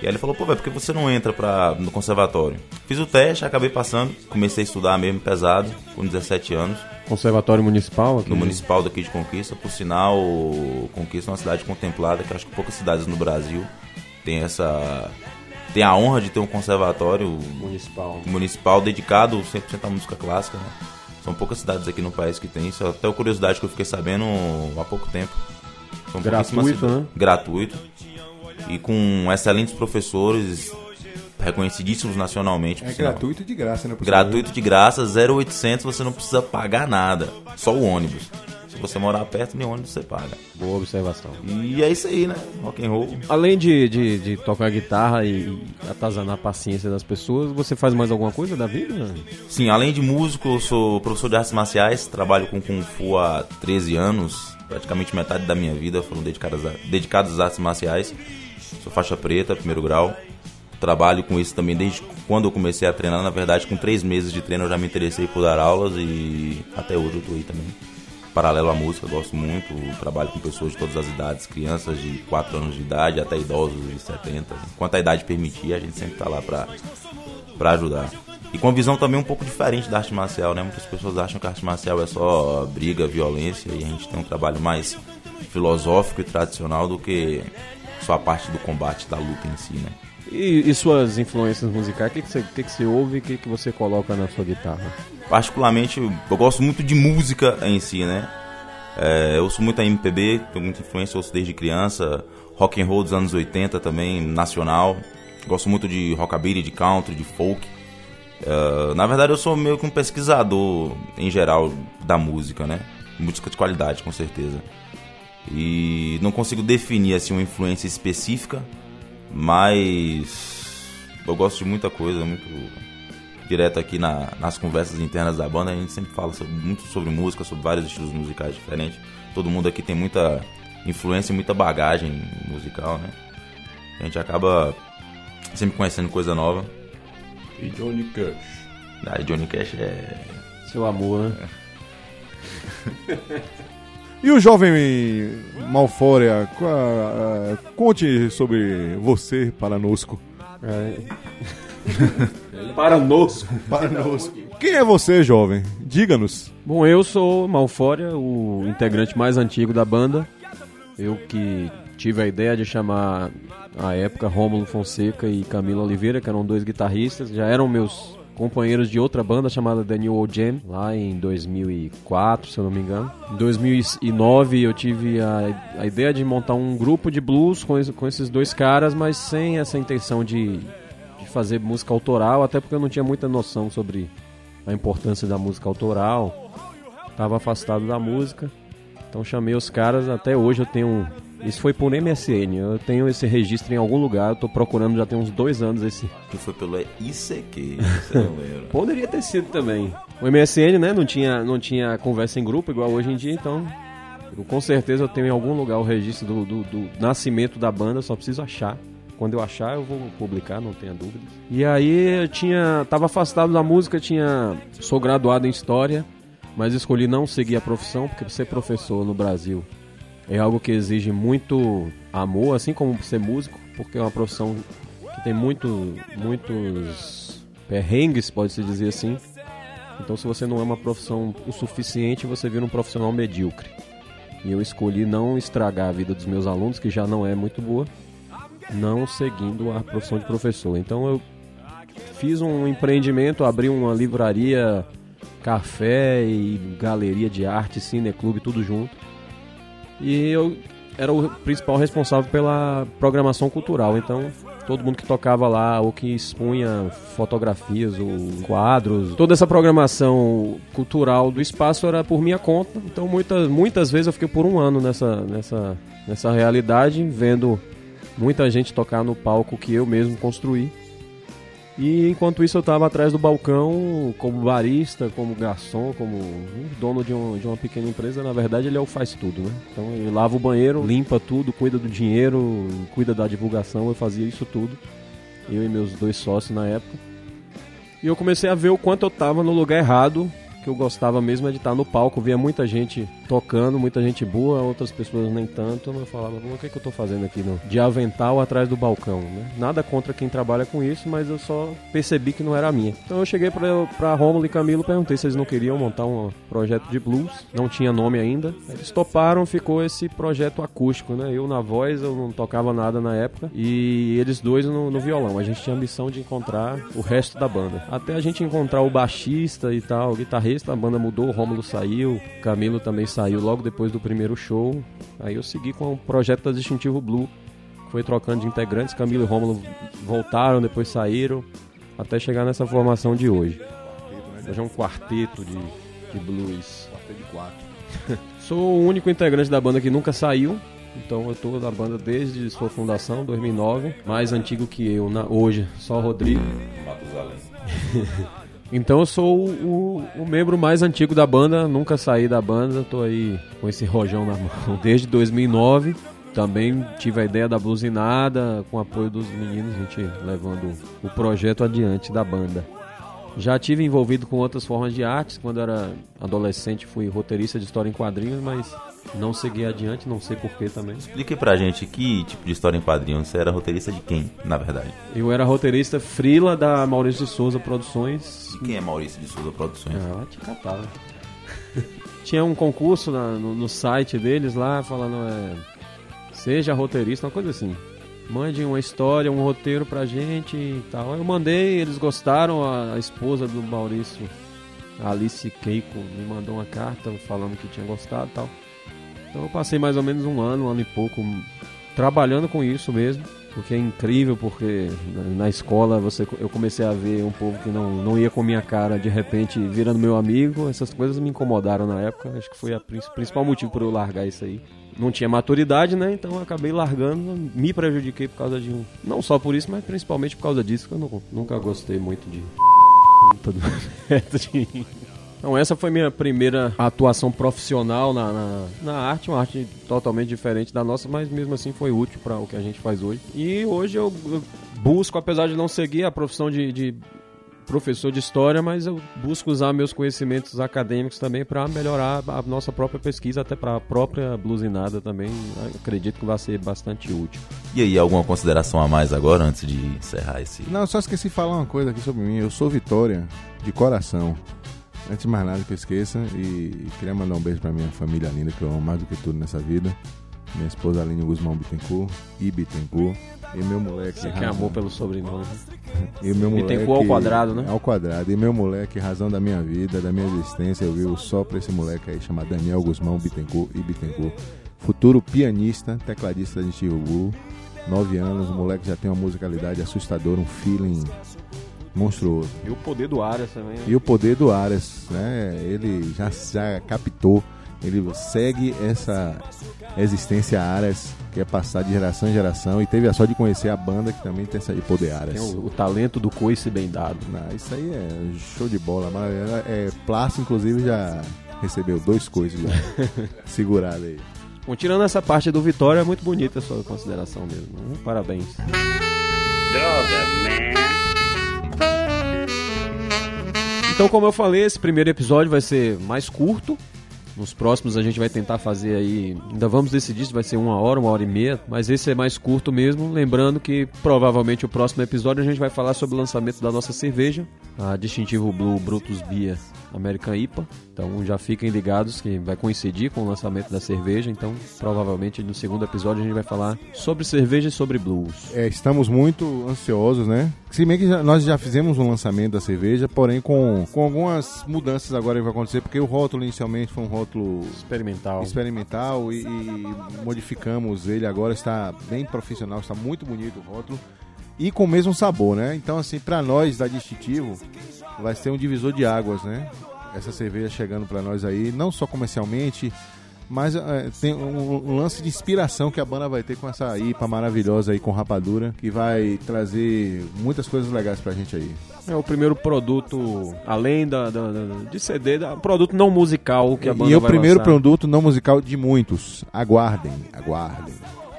E aí ele falou, pô, velho, por que você não entra pra, no conservatório? Fiz o teste, acabei passando. Comecei a estudar mesmo pesado, com 17 anos. Conservatório Municipal? Aqui No municipal daqui de Conquista. Por sinal, Conquista é uma cidade contemplada, que acho que poucas cidades no Brasil tem essa... Tem a honra de ter um conservatório Municipal. municipal dedicado 100% à música clássica, né? São poucas cidades aqui no país que tem isso. Até a curiosidade que eu fiquei sabendo há pouco tempo. São Gratuito, né? Gratuito. E com excelentes professores reconhecidíssimos nacionalmente. É gratuito de graça, né? Gratuito de graça, 0800, você não precisa pagar nada. Só o ônibus. Se você morar perto, nem ônibus você paga. Boa observação. E é isso aí, né? Rock and roll. Além de, de, de tocar guitarra e, atazanar a paciência das pessoas, você faz mais alguma coisa da vida? Sim, além de músico, eu sou professor de artes marciais, trabalho com Kung Fu há 13 anos. Praticamente metade da minha vida foram dedicadas a, dedicados às artes marciais. Sou faixa preta, primeiro grau. Trabalho com isso também desde quando eu comecei a treinar. Na verdade, com três meses de treino eu já me interessei por dar aulas e até hoje eu tô aí também. Paralelo à música, gosto muito. Trabalho com pessoas de todas as idades, crianças de 4 anos de idade até idosos de 70. Enquanto a idade permitir, a gente sempre tá lá pra ajudar. E com uma visão também um pouco diferente da arte marcial, né? Muitas pessoas acham que a arte marcial é só briga, violência, e a gente tem um trabalho mais filosófico e tradicional do que só a parte do combate, da luta em si, né? E, e suas influências musicais? O que, que, você, que, que você ouve e o que, que você coloca na sua guitarra? Particularmente, eu gosto muito de música em si, né? É, eu ouço muito a MPB, tenho muita influência, ouço desde criança. Rock and roll dos anos 80 também, nacional. Gosto muito de rockabilly, de country, de folk. Uh, na verdade, eu sou meio que um pesquisador em geral da música, né? Música de qualidade, com certeza. E não consigo definir assim uma influência específica, mas eu gosto de muita coisa, muito direto aqui na, nas conversas internas da banda. A gente sempre fala sobre, muito sobre música, sobre vários estilos musicais diferentes. Todo mundo aqui tem muita influência e muita bagagem musical, né? A gente acaba sempre conhecendo coisa nova. E Johnny Cash. Ah, Johnny Cash é. Seu amor, né? E o jovem Malfória, ah, conte sobre você, Paranosco. É. Paranosco. Paranosco. Quem é você, jovem? Diga-nos. Bom, eu sou Malfória, o integrante mais antigo da banda. Eu que tive a ideia de chamar, à época, Rômulo Fonseca e Camilo Oliveira, que eram dois guitarristas, já eram meus companheiros de outra banda chamada The New Old Jam, lá em 2004, se eu não me engano. Em 2009 eu tive a, a ideia de montar um grupo de blues com, com esses dois caras, mas sem essa intenção de, de fazer música autoral, até porque eu não tinha muita noção sobre a importância da música autoral. Tava afastado da música. Então chamei os caras, até hoje eu tenho. Isso foi por MSN, eu tenho esse registro em algum lugar, eu tô procurando já tem uns dois anos esse. Que foi pelo ICQ, você não lembra? Poderia ter sido também. O MSN, né, não tinha, não tinha conversa em grupo igual hoje em dia, então. eu, com certeza eu tenho em algum lugar o registro do, do- do nascimento da banda, só preciso achar. Quando eu achar, eu vou publicar, não tenha dúvidas. E aí eu tinha. tava afastado da música, tinha. sou graduado em história, mas escolhi não seguir a profissão, porque ser professor no Brasil é algo que exige muito amor, assim como ser músico, porque é uma profissão que tem muito, muitos perrengues, pode-se dizer assim. Então, se você não é uma profissão o suficiente, você vira um profissional medíocre. E eu escolhi não estragar a vida dos meus alunos, que já não é muito boa, não seguindo a profissão de professor. Então, eu fiz um empreendimento, abri uma livraria, café e galeria de arte, cineclube, tudo junto. E eu era o principal responsável pela programação cultural. Então, todo mundo que tocava lá ou que expunha fotografias ou quadros, toda essa programação cultural do espaço era por minha conta. Então, muitas, muitas vezes eu fiquei por um ano nessa, nessa, nessa realidade, vendo muita gente tocar no palco que eu mesmo construí. E enquanto isso eu estava atrás do balcão como barista, como garçom, como dono de, um, de uma pequena empresa. Na verdade ele é o faz tudo, né? Então ele lava o banheiro, limpa tudo, cuida do dinheiro, cuida da divulgação. Eu fazia isso tudo. Eu e meus dois sócios na época. E eu comecei a ver o quanto eu estava no lugar errado. Que eu gostava mesmo é de estar no palco, via muita gente tocando, muita gente boa, outras pessoas nem tanto. Eu falava, "Pô, o que, é que eu tô fazendo aqui no, de avental atrás do balcão, né? Nada contra quem trabalha com isso, mas eu só percebi que não era a minha. Então eu cheguei pra Rômulo e Camilo, perguntei se eles não queriam montar um projeto de blues, não tinha nome ainda. Eles toparam, ficou esse projeto acústico, né? Eu na voz, eu não tocava nada na época, e eles dois no, no violão. A gente tinha a missão de encontrar o resto da banda. Até a gente encontrar o baixista e tal, o guitarrista, a banda mudou, o Rômulo saiu, Camilo também saiu logo depois do primeiro show. Aí eu segui com o projeto da Distintivo Blue, foi trocando de integrantes, Camilo e Rômulo voltaram, depois saíram, até chegar nessa formação de hoje. Hoje é um quarteto de de blues. de quatro. Sou o único integrante da banda que nunca saiu. Então eu tô da banda desde sua fundação, 2009. Mais antigo que eu na, hoje, só o Rodrigo. Então eu sou o, o, o membro mais antigo da banda, nunca saí da banda, tô aí com esse rojão na mão desde 2009. Também tive a ideia da blusinada, com o apoio dos meninos, a gente levando o projeto adiante da banda. Já tive envolvido com outras formas de artes, quando era adolescente fui roteirista de história em quadrinhos, mas não segui adiante, não sei porquê também. Explique pra gente que tipo de história em quadrinhos. Você era roteirista de quem, na verdade? Eu era roteirista frila da Maurício de Souza Produções. E quem é Maurício de Souza Produções? Ah, te catar. né? Tinha um concurso na- no, no site deles lá, falando, é, seja roteirista, uma coisa assim. Mande uma história, um roteiro pra gente e tal. Eu mandei, eles gostaram, a, a esposa do Maurício, Alice Keiko, me mandou uma carta falando que tinha gostado e tal. Então eu passei mais ou menos um ano, um ano e pouco, trabalhando com isso mesmo. O que é incrível, porque na- na escola você, eu comecei a ver um povo que não, não ia com minha cara, de repente virando meu amigo. Essas coisas me incomodaram na época. Acho que foi o principal motivo por eu largar isso aí. Não tinha maturidade, né? Então eu acabei largando, me prejudiquei por causa de um. Não só por isso, mas principalmente por causa disso, que eu não- nunca gostei muito de. Então essa foi minha primeira atuação profissional na, na, na arte, uma arte totalmente diferente da nossa, mas mesmo assim foi útil para o que a gente faz hoje. E hoje eu, eu busco, apesar de não seguir a profissão de, de professor de história, mas eu busco usar meus conhecimentos acadêmicos também para melhorar a nossa própria pesquisa, até para a própria blusinada também. Acredito que vai ser bastante útil. E aí, alguma consideração a mais agora, antes de encerrar esse... Não, só esqueci de falar uma coisa aqui sobre mim. Eu sou Vitória, de coração. Antes de mais nada que eu esqueça, e queria mandar um beijo pra minha família linda, que eu amo mais do que tudo nessa vida. Minha esposa Aline Guzmão Bittencourt, e Bittencourt. E meu moleque. Você quer amor pelo sobrenome. né? E meu moleque. Bittencourt ao quadrado, né? Ao quadrado. E meu moleque, razão da minha vida, da minha existência, eu vivo só pra esse moleque aí, chamado Daniel Guzmão Bittencourt e Bittencourt. Futuro pianista, tecladista de Blue. Nove anos, o moleque já tem uma musicalidade assustadora, um feeling monstruoso. E o poder do Arias também. né? E o poder do Aras, né? Ele já, já captou, ele segue essa existência Aras, que é passar de geração em geração, e teve a sorte de conhecer a banda que também tem esse poder Aras. Tem o, o talento do coice bem dado. Não, isso aí é show de bola, maravilha. É, Plácio, inclusive, já recebeu dois coisas já segurado aí. Bom, tirando essa parte do Vitória, é muito bonita a sua consideração mesmo. né? Parabéns. Então, como eu falei, esse primeiro episódio vai ser mais curto. Nos próximos a gente vai tentar fazer aí. Ainda vamos decidir se vai ser uma hora, uma hora e meia. Mas esse é mais curto mesmo. Lembrando que provavelmente o próximo episódio a gente vai falar sobre o lançamento da nossa cerveja, a Distintivo Blue Brutus Beer American IPA. Então já fiquem ligados que vai coincidir com o lançamento da cerveja. Então provavelmente no segundo episódio a gente vai falar sobre cerveja e sobre blues. É, estamos muito ansiosos, né? Se bem que já- nós já fizemos um lançamento da cerveja, porém com, com algumas mudanças agora que vai acontecer, porque o rótulo inicialmente foi um rótulo Experimental. experimental e, e modificamos ele agora, está bem profissional, está muito bonito o rótulo e com o mesmo sabor, né? Então assim, para nós da Distintivo vai ser um divisor de águas, né? Essa cerveja chegando para nós aí, não só comercialmente, mas é, tem um, um lance de inspiração que a banda vai ter com essa IPA maravilhosa aí com rapadura, que vai trazer muitas coisas legais pra gente aí. É o primeiro produto, além da, da- da- de CD, da, produto não musical que a banda e é o vai primeiro lançar. produto não musical de muitos. Aguardem, aguardem.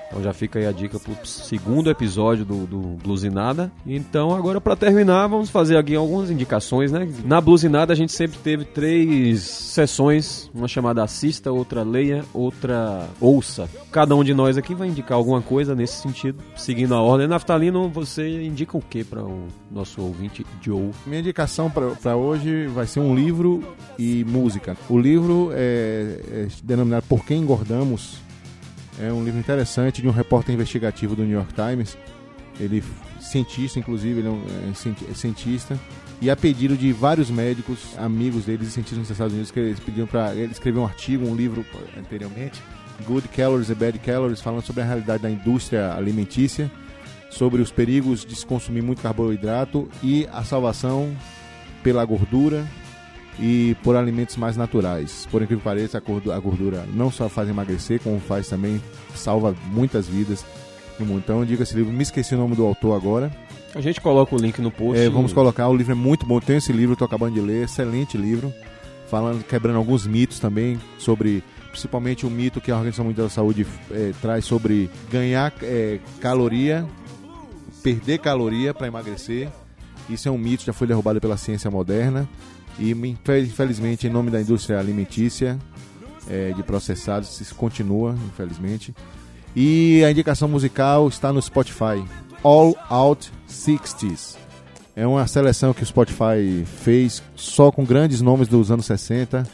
Então já fica aí a dica pro segundo episódio do, do Blusinada. Então agora para terminar, vamos fazer aqui algumas indicações, né? Na Blusinada a gente sempre teve três sessões, uma chamada assista, outra leia, outra ouça. Cada um de nós aqui vai indicar alguma coisa nesse sentido, seguindo a ordem. Naftalino, você indica o que para o nosso ouvinte Joe? Minha indicação para hoje vai ser um livro e música. O livro é, é denominado Por que Engordamos. É um livro interessante de um repórter investigativo do New York Times. Ele cientista, inclusive, ele é, um, é é cientista. E a pedido de vários médicos, amigos deles e cientistas nos Estados Unidos, que eles pediram para ele escrever um artigo, um livro anteriormente, Good Calories e Bad Calories, falando sobre a realidade da indústria alimentícia, sobre os perigos de se consumir muito carboidrato e a salvação pela gordura e por alimentos mais naturais. Por incrível que pareça, a gordu- a gordura não só faz emagrecer, como faz também, salva muitas vidas no mundo. Então, eu digo esse livro, me esqueci o nome do autor agora. A gente coloca o link no post. É, vamos colocar, o livro é muito bom, tem esse livro, estou acabando de ler, excelente livro, falando, quebrando alguns mitos também sobre, principalmente o mito que a Organização Mundial da Saúde eh, traz sobre ganhar eh, caloria, perder caloria para emagrecer. Isso é um mito, já foi derrubado pela ciência moderna e infe- infelizmente em nome da indústria alimentícia eh, de processados isso continua, infelizmente. E a indicação musical está no Spotify. All Out 60s. É uma seleção que o Spotify fez só com grandes nomes dos anos 60,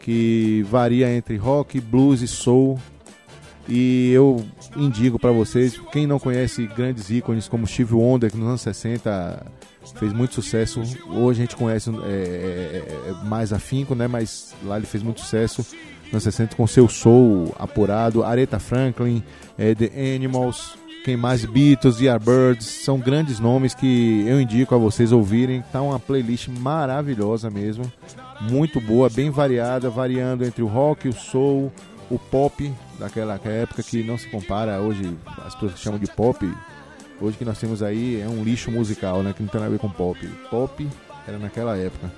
que varia entre rock, blues e soul. E eu indico para vocês, quem não conhece grandes ícones como Steve Wonder, que nos anos 60 fez muito sucesso. Hoje a gente conhece é, é, é, mais afinco, né? Mas lá ele fez muito sucesso anos 60 com seu soul apurado. Aretha Franklin, é, The Animals, quem mais? Beatles, The Yardbirds, são grandes nomes que eu indico a vocês ouvirem. Tá uma playlist maravilhosa mesmo, muito boa, bem variada, variando entre o rock, o soul, o pop daquela época que não se compara hoje, as pessoas chamam de pop. Hoje que nós temos aí é um lixo musical, né, que não tem nada a ver com pop. Pop era naquela época.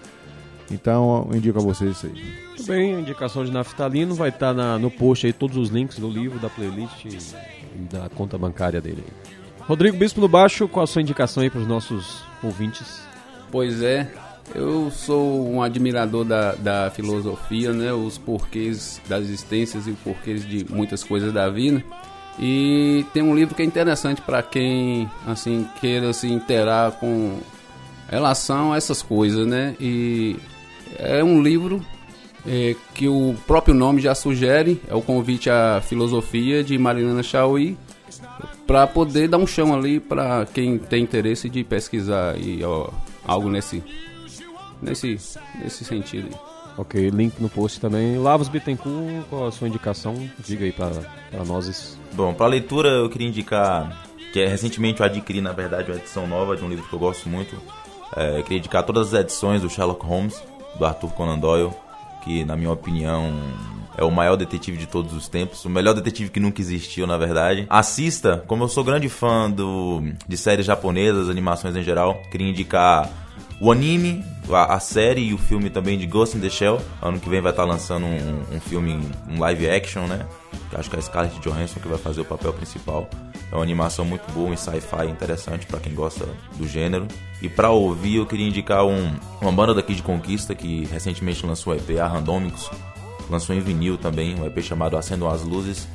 Então eu indico a vocês isso aí. Muito bem, a indicação de naftalino vai estar na- no post aí todos os links do livro, da playlist e, da conta bancária dele. Rodrigo Bispo no baixo, qual a sua indicação aí para os nossos ouvintes? Pois é, eu sou um admirador da, da filosofia, né? Os porquês das existências e os porquês de muitas coisas da vida. E tem um livro que é interessante para quem assim queira se interar com relação a essas coisas, né? E é um livro é, que o próprio nome já sugere, é o convite à filosofia de Marilena Chauí, para poder dar um chão ali para quem tem interesse de pesquisar e ó, algo nesse nesse nesse sentido. aí. Ok, link no post também. Lavos Bittencourt, qual a sua indicação? Diga aí para nós. Bom, para leitura eu queria indicar que é, recentemente eu adquiri, na verdade, uma edição nova de um livro que eu gosto muito. É, eu queria indicar todas as edições do Sherlock Holmes, do Arthur Conan Doyle, que, na minha opinião, é o maior detetive de todos os tempos, o melhor detetive que nunca existiu, na verdade. Assista, como eu sou grande fã do, de séries japonesas, animações em geral, queria indicar o anime, a, a série e o filme também de Ghost in the Shell. Ano que vem vai estar lançando um, um filme, um live action, né? Acho que é a Scarlett Johansson que vai fazer o papel principal. É uma animação muito boa, um sci-fi interessante para quem gosta do gênero. E para ouvir, eu queria indicar um, uma banda daqui de Conquista que recentemente lançou o EP, a Randômicos. Lançou em vinil também, um EP chamado Acendam as Luzes.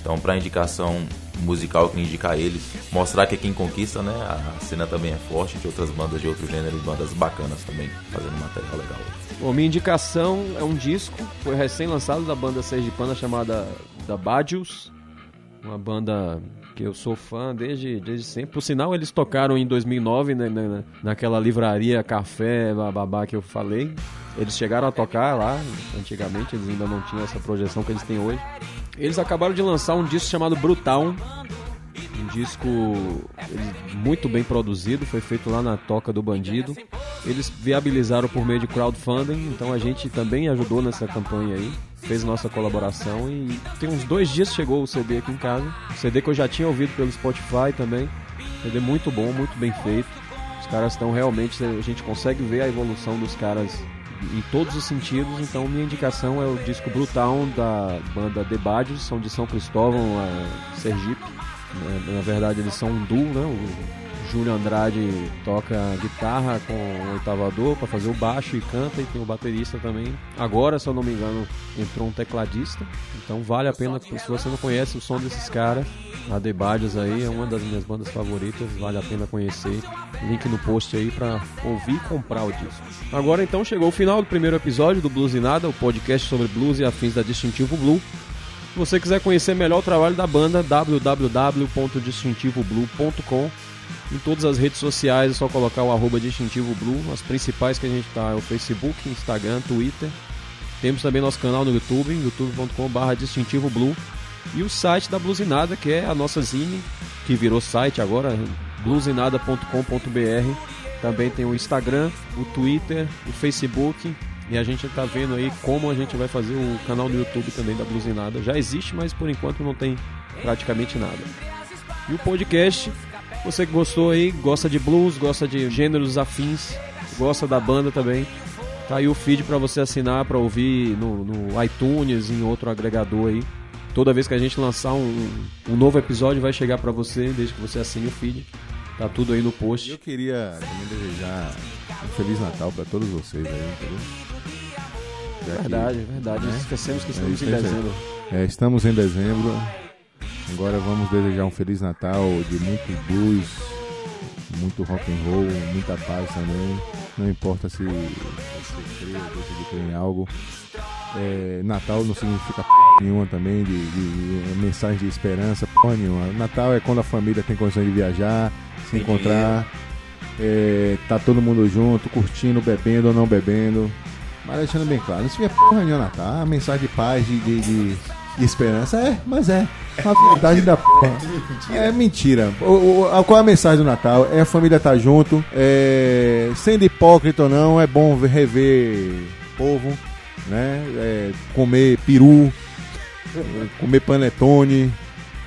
Então, para indicação musical, eu queria indicar eles. Mostrar que quem conquista, né? A cena também é forte de outras bandas de outro gênero e bandas bacanas também, fazendo material legal. Bom, minha indicação é um disco, foi recém-lançado da banda sergipana chamada Da Badius, uma banda que eu sou fã desde, desde sempre. Por sinal, eles tocaram em 2009, né, na- naquela livraria Café Bababá que eu falei. Eles chegaram a tocar lá, antigamente, eles ainda não tinham essa projeção que eles têm hoje. Eles acabaram de lançar um disco chamado Brutal, um disco muito bem produzido, foi feito lá na Toca do Bandido. Eles viabilizaram por meio de crowdfunding, então a gente também ajudou nessa campanha aí, fez nossa colaboração e tem uns dois dias chegou o CD aqui em casa. CD que eu já tinha ouvido pelo Spotify também. CD muito bom, muito bem feito. Os caras estão realmente, a gente consegue ver a evolução dos caras em todos os sentidos, então minha indicação é o disco Brutal da banda The Badios, são de São Cristóvão, é, Sergipe. Na verdade eles são um duo, né? Júlio Andrade toca guitarra com o oitavador para fazer o baixo e canta e tem o baterista também. Agora, se eu não me engano, entrou um tecladista. Então vale a pena, se você não conhece o som desses caras, a The aí é uma das minhas bandas favoritas, vale a pena conhecer. Link no post aí para ouvir e comprar o disco. Agora então chegou o final do primeiro episódio do Blues e Nada, o podcast sobre blues e afins da Distintivo Blue. Se você quiser conhecer melhor o trabalho da banda, www.distintivoblue.com. Em todas as redes sociais é só colocar o arroba distintivo blue. As principais que a gente tá é o Facebook, Instagram, Twitter. Temos também nosso canal no YouTube, youtube.com.br distintivo blue. E o site da Bluesinada, que é a nossa zine, que virou site agora, bluesinada.com.br. Também tem o Instagram, o Twitter, o Facebook. E a gente tá vendo aí como a gente vai fazer o canal no YouTube também da Blusinada. Já existe, mas por enquanto não tem praticamente nada. E o podcast, você que gostou aí, gosta de blues, gosta de gêneros afins, gosta da banda também. Tá aí o feed para você assinar, para ouvir no, no iTunes, em outro agregador aí. Toda vez que a gente lançar um, um novo episódio, vai chegar para você, desde que você assine o feed. Tá tudo aí no post. Eu queria também desejar um Feliz Natal pra todos vocês aí, entendeu? Já que- Verdade, verdade. né? Esquecemos que É estamos isso em dezembro. É, estamos em dezembro. Agora vamos desejar um Feliz Natal de muito blues, muito rock and roll, muita paz também. Não importa se você crê ou deixa de crer em algo. É, Natal não significa p nenhuma também, de, de- de mensagem de esperança, p nenhuma. Natal é quando a família tem condições de viajar, se encontrar, é, tá todo mundo junto, curtindo, bebendo ou não bebendo. Mas deixando bem claro, não significa porra nenhuma Natal. A mensagem de paz, de, de- de esperança, é, mas é. A verdade da porra. É mentira. O, o- qual é a mensagem do Natal? É a família estar junto, é, sendo hipócrita ou não, é bom ver- rever povo, né? É, comer peru, comer panetone,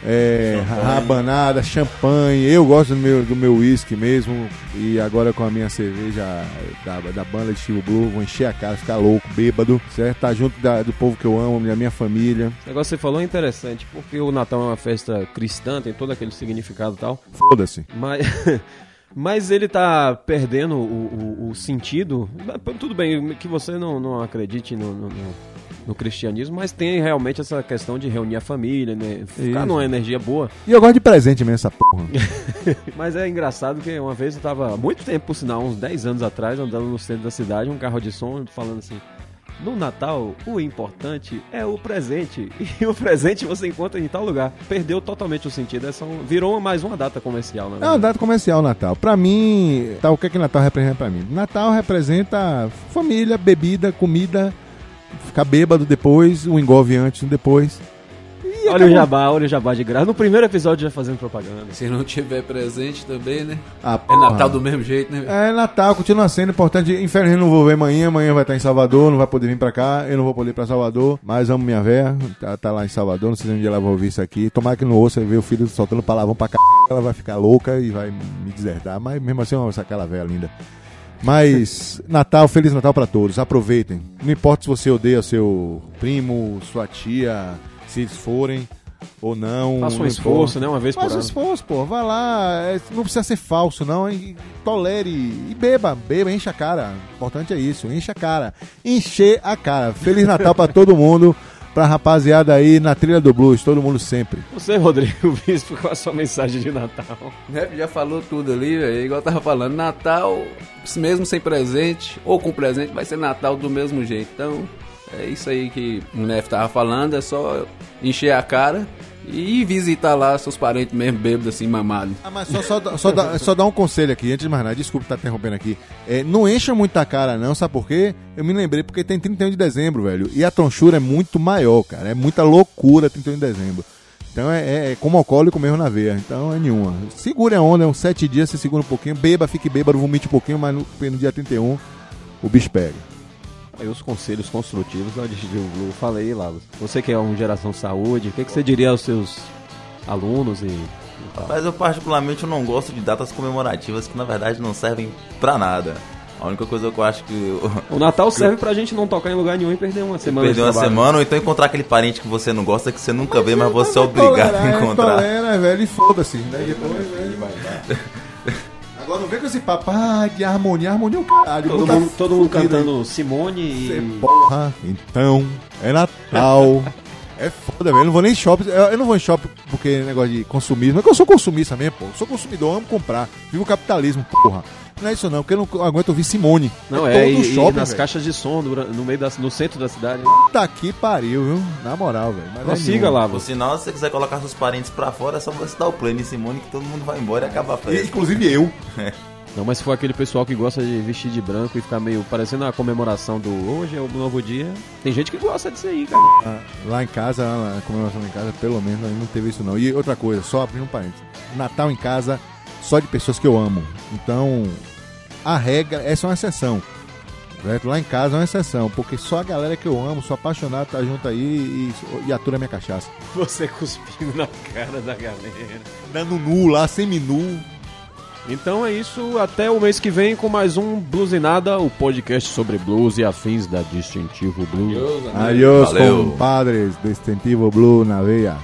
é, rabanada, champanhe. Eu gosto do meu do meu whisky mesmo. E agora com a minha cerveja da, da banda de Steve Blue, vou encher a cara, ficar louco, bêbado, certo? Tá junto da- do povo que eu amo, da minha família. O negócio que você falou é interessante, porque o Natal é uma festa cristã, tem todo aquele significado e tal. Foda-se. Mas, mas ele tá perdendo o, o- o sentido. Tudo bem que você não, não acredite no, no- no- no cristianismo, mas tem realmente essa questão de reunir a família, né? Ficar Isso. numa energia boa. E eu gosto de presente mesmo, essa porra. Mas é engraçado que uma vez eu tava, há muito tempo, por sinal, uns 10 anos atrás, andando no centro da cidade, um carro de som falando assim. No Natal, o importante é o presente. E o presente você encontra em tal lugar. Perdeu totalmente o sentido. É só um- virou mais uma data comercial, né? É uma data comercial, Natal. Pra mim, tá, o que é que Natal representa pra mim? Natal representa família, bebida, comida, ficar bêbado depois, o engolve antes e depois. E Olha o acabou. jabá, olha o jabá de graça. No primeiro episódio já fazendo propaganda. Se não tiver presente também, né? Ah, É. Natal do mesmo jeito, né? É Natal, continua sendo importante. Infelizmente não vou ver amanhã, amanhã vai estar em Salvador, não vai poder vir pra cá, eu não vou poder ir pra Salvador, mas amo minha véia, tá, tá lá em Salvador, não sei se um dia ela vai ouvir isso aqui. Tomara que não ouça e ver o filho soltando palavrão pra c... ela vai ficar louca e vai me deserdar, mas mesmo assim eu amo aquela véia linda. Mas Natal, Feliz Natal pra todos, aproveitem. Não importa se você odeia seu primo, sua tia, se eles forem ou não. Faça um esforço, né? Uma vez por Faz um ano. esforço, pô. Vai lá. é, Não precisa ser falso, não. hein? Tolere. E beba, beba, enche a cara. O importante é isso, enche a cara. Encher a cara. Feliz Natal pra todo mundo. Pra rapaziada aí na trilha do blues, todo mundo sempre. Você, Rodrigo Bispo, qual a sua mensagem de Natal? O rap já falou tudo ali, velho. Igual eu tava falando, Natal, mesmo sem presente, ou com presente, vai ser Natal do mesmo jeito. Então, é isso aí que o Nef tava falando, é só encher a cara e visitar lá seus parentes mesmo bêbados assim, mamados. Ah, mas só, só, dá- só, dá, só dar um conselho aqui, antes de mais nada, desculpa estar interrompendo aqui. É, não encha muita cara, não, sabe por quê? Eu me lembrei porque tem 31 de dezembro, velho. E a tronchura é muito maior, cara. É muita loucura 31 de dezembro. Então é, é, é como alcoólico mesmo na veia. Então é nenhuma. Segure a onda, uns 7 dias, você segura um pouquinho, beba, fique bêbado, vomite um pouquinho, mas no, no dia 31 o bicho pega. Aí os conselhos construtivos Digio Blue. Falei, Lalo. Você que é um geração saúde, o que, que você diria aos seus alunos e? Mas eu particularmente eu não gosto de datas comemorativas que na verdade não servem pra nada. A única coisa que eu acho que eu O Natal serve pra gente não tocar em lugar nenhum e perder uma semana perder de uma trabalho. semana ou então encontrar aquele parente que você não gosta que você nunca vê, mas você é obrigado a encontrar. Tolera, velho, e foda-se. Né? Depois, velho. Não vem com esse papo ah, de harmonia, harmonia é o caralho. Todo mundo, todo mundo aí. cantando Simone Cê e... Porra, então, é Natal. é foda, velho. Eu não vou nem em shopping. Eu, eu não vou em shopping porque é negócio de consumismo. É que eu sou consumista mesmo, pô. Eu sou consumidor, amo comprar. Vivo o capitalismo, porra. Não é isso não, porque eu não aguento ouvir Simone. Não, é, todo e, e shopping, nas velho. caixas de som, no meio da, no centro da cidade. Puta que pariu, viu? Na moral, velho. Mas é lá, Por você. sinal, se você quiser colocar seus parentes pra fora, é só você dar o play em Simone que todo mundo vai embora e acaba a E, festa. inclusive eu. Não, mas se for aquele pessoal que gosta de vestir de branco e ficar meio parecendo a comemoração do hoje é o novo dia, tem gente que gosta disso aí, cara. Ah, Lá em casa, lá na comemoração em casa, pelo menos não teve isso não. E outra coisa, só abrindo um parênteses. Natal em casa, só de pessoas que eu amo. Então, a regra, essa é uma exceção. Certo? Lá em casa é uma exceção, porque só a galera que eu amo, sou apaixonado, tá junto aí e, e atura minha cachaça. Você cuspindo na cara da galera. Dando nu lá, semi-nu. Então é isso, até o mês que vem com mais um Bluesinada, o podcast sobre blues e afins da Distintivo Blues. Adiós, Valeu. compadres. Distintivo Blue na veia.